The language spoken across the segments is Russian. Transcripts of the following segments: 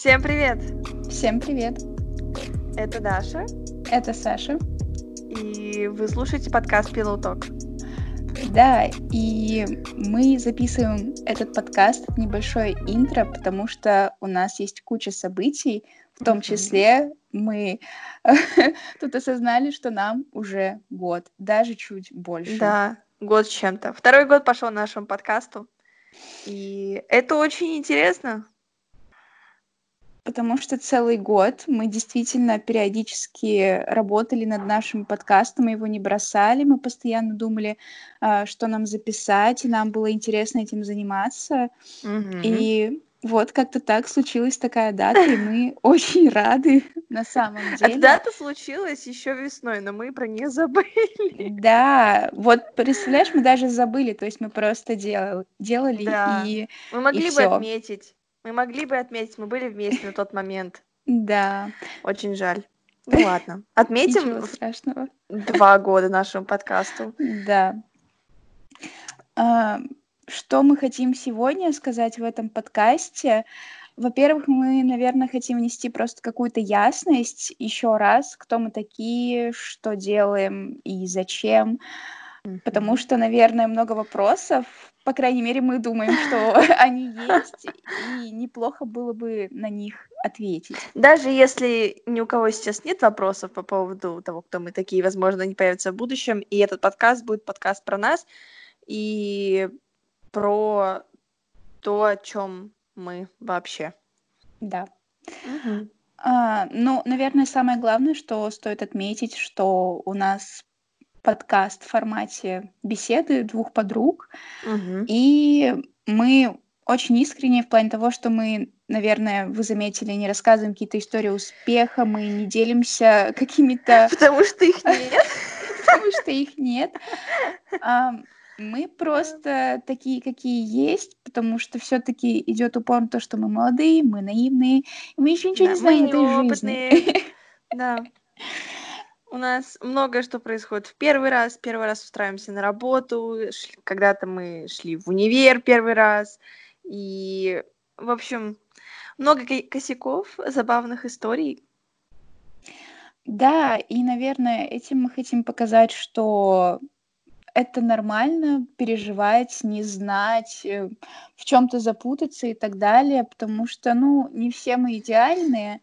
Всем привет! Всем привет! Это Даша. Это Саша. И вы слушаете подкаст Pillow Talk. Да, и мы записываем этот подкаст, небольшое интро, потому что у нас есть куча событий, в том числе мы тут осознали, что нам уже год, даже чуть больше. Да, год с чем-то. Второй год пошел нашему подкасту. И это очень интересно. Потому что целый год мы действительно периодически работали над нашим подкастом, мы его не бросали, мы постоянно думали, а, что нам записать, и нам было интересно этим заниматься. Мгм. И вот как-то так случилась такая дата, и мы очень рады на самом Эта деле. дата случилась еще весной, но мы про нее забыли. Да, вот представляешь, мы даже забыли, то есть мы просто дел- делали Да. и, Мы и могли бы все. отметить. Мы могли бы отметить, мы были вместе на тот момент. Да, Очень жаль. Ну ладно. Отметим ничего страшного. два года нашему подкасту. Да. А, Что мы хотим сегодня сказать в этом подкасте? Во-первых, мы, наверное, хотим внести просто какую-то ясность еще раз, кто мы такие, что делаем и зачем. Потому что, наверное, много вопросов, по крайней мере, мы думаем, что они есть, и неплохо было бы на них ответить. Даже если ни у кого сейчас нет вопросов по поводу того, кто мы такие, возможно, они появятся в будущем, и этот подкаст будет подкаст про нас и про то, о чем мы вообще. Да. Мгм. А, ну, наверное, самое главное, что стоит отметить, что у нас подкаст в формате беседы двух подруг, Мгм. и мы очень искренне в плане того, что мы, наверное, вы заметили, не рассказываем какие-то истории успеха, мы не делимся какими-то, Потому что их нет. потому что их нет. А, Мы просто такие, какие есть, потому что все-таки идет упор на то, что мы молодые, мы наивные, мы еще ничего не мы знаем в этой жизни. Да. У нас многое что происходит в первый раз. Первый раз устраиваемся на работу. Когда-то мы шли в универ первый раз. И, в общем, много ко- косяков, забавных историй. Да, и, наверное, этим мы хотим показать, что это нормально переживать, не знать, э, в чем-то запутаться и так далее, потому что, ну, не все мы идеальные,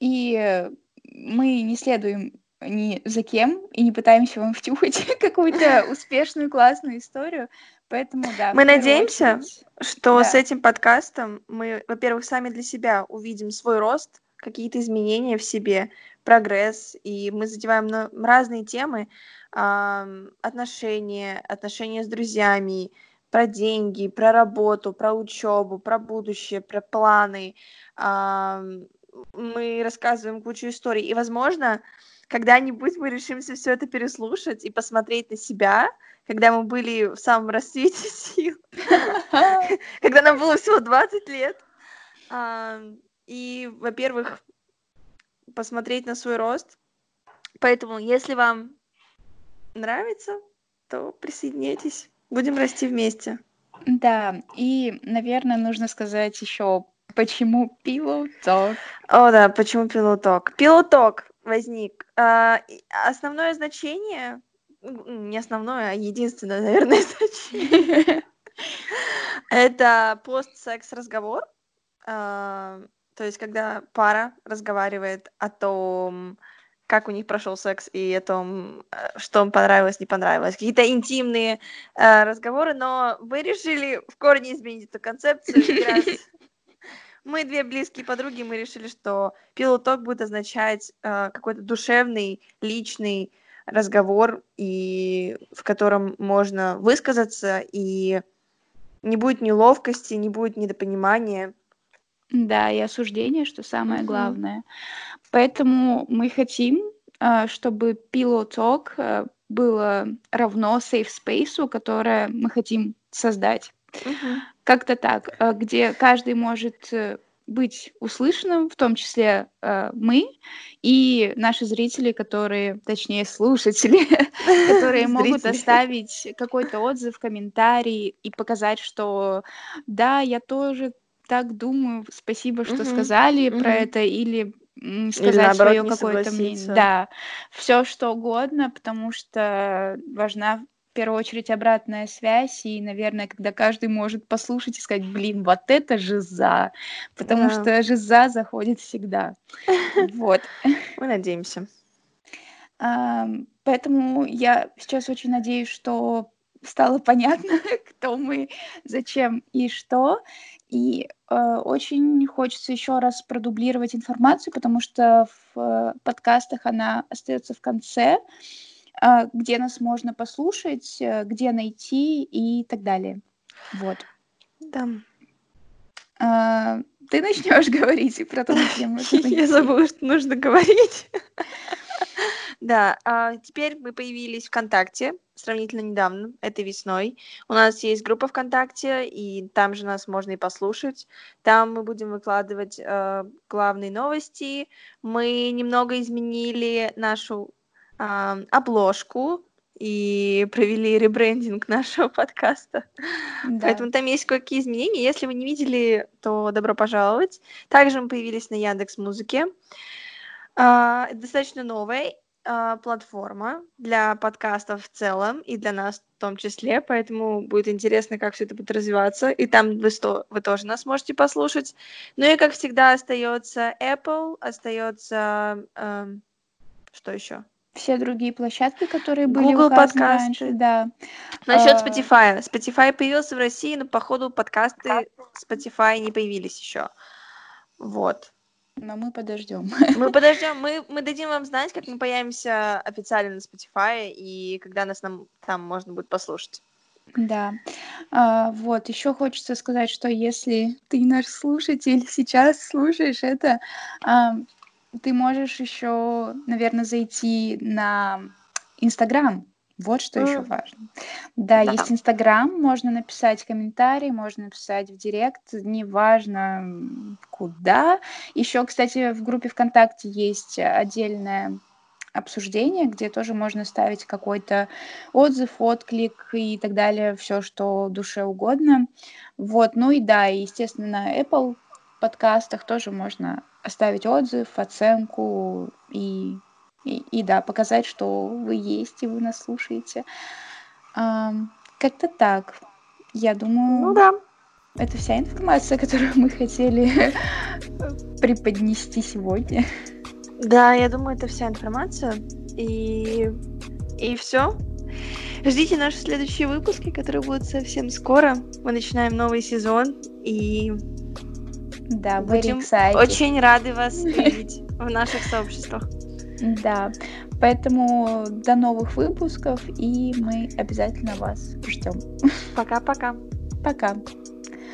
и мы не следуем ни за кем и не пытаемся вам втюхать какую-то успешную, классную историю. Поэтому, да, Мы надеемся, очередь, что с да, этим подкастом мы, во-первых, сами для себя увидим свой рост, какие-то изменения в себе, прогресс, и мы задеваем разные темы, отношения, отношения с друзьями, про деньги, про работу, про учебу, про будущее, про планы. Мы рассказываем кучу историй, и, возможно, когда-нибудь мы решимся все это переслушать и посмотреть на себя, когда мы были в самом расцвете сил, когда нам было всего 20 лет. И, во-первых, посмотреть на свой рост. Поэтому, если вам нравится, то присоединяйтесь. Будем расти вместе. Да, и, наверное, нужно сказать еще, почему Talk. О, да, почему пилоток? Пилоток возник. А, основное значение, не основное, а единственное, наверное, значение, это пост-секс-разговор. А, То есть, когда пара разговаривает о том, как у них прошел секс и о том, э, что им понравилось, не понравилось. Какие-то интимные э, разговоры, но вы решили в корне изменить эту концепцию. Мы две близкие подруги, мы решили, что пилоток будет означать э, какой-то душевный, личный разговор, и в котором можно высказаться, и не будет неловкости, не будет недопонимания. Да, и осуждение, что самое Мгм. главное. Поэтому мы хотим, а, чтобы Talk а, было равно safe space, которое мы хотим создать. Мгм. Как-то так, а, где каждый может э, быть услышанным, в том числе э, мы и наши зрители, которые, точнее, слушатели, которые могут оставить какой-то отзыв, комментарий и показать, что да, я тоже так думаю, спасибо, что сказали про это, или сказать свое какое-то мнение. Да, все что угодно, потому что важна первую очередь обратная связь, и, наверное, когда каждый может послушать и сказать, блин, вот это жиза, потому Да. что жиза заходит всегда. Вот. Мы надеемся. Поэтому я сейчас очень надеюсь, что стало понятно, кто мы, зачем и что. И э, очень хочется еще раз продублировать информацию, потому что в э, подкастах она остается в конце, э, где нас можно послушать, э, где найти и так далее. Вот. Да. А, ты начнешь говорить про то, где можно Я забыла, что нужно говорить. Да, а теперь мы появились ВКонтакте сравнительно недавно, этой весной. У нас есть группа ВКонтакте, и там же нас можно и послушать. Там мы будем выкладывать э, главные новости. Мы немного изменили нашу обложку и провели ребрендинг нашего подкаста. Да. Поэтому там есть кое-какие изменения. Если вы не видели, то добро пожаловать. Также мы появились на Яндекс Музыке. А, Это достаточно новая а, платформа для подкастов в целом и для нас в том числе, поэтому будет интересно, как все это будет развиваться. И там вы, сто- вы тоже нас можете послушать. Ну и как всегда остается Apple, остается что еще? Все другие площадки, которые были Google указаны подкасты. раньше, да. Насчет А. Spotify. Spotify появился в России, но походу подкасты Spotify не появились еще. Вот. Но мы подождем. Мы подождем, мы, мы дадим вам знать, как мы появимся официально на Spotify и когда нас нам там можно будет послушать. Да. А, вот, еще хочется сказать, что если ты наш слушатель сейчас слушаешь это, а, ты можешь еще, наверное, зайти на Инстаграм. Вот что еще важно. Да, Да. есть Инстаграм, можно написать комментарий, можно написать в Директ, неважно куда. Еще, кстати, в группе ВКонтакте есть отдельное обсуждение, где тоже можно ставить какой-то отзыв, отклик и так далее, все, что душе угодно. Вот, ну и да, и, естественно, на Apple подкастах тоже можно оставить отзыв, оценку и, и, и да, показать, что вы есть и вы нас слушаете. Ам, как-то так. Я думаю, Ну да. это вся информация, которую мы хотели преподнести сегодня. Да, я думаю, это вся информация. И, и все. Ждите наши следующие выпуски, которые будут совсем скоро. Мы начинаем новый сезон и Да, будем очень рады вас видеть в наших сообществах. Да, поэтому до новых выпусков, и мы обязательно вас ждем. Пока-пока. Пока.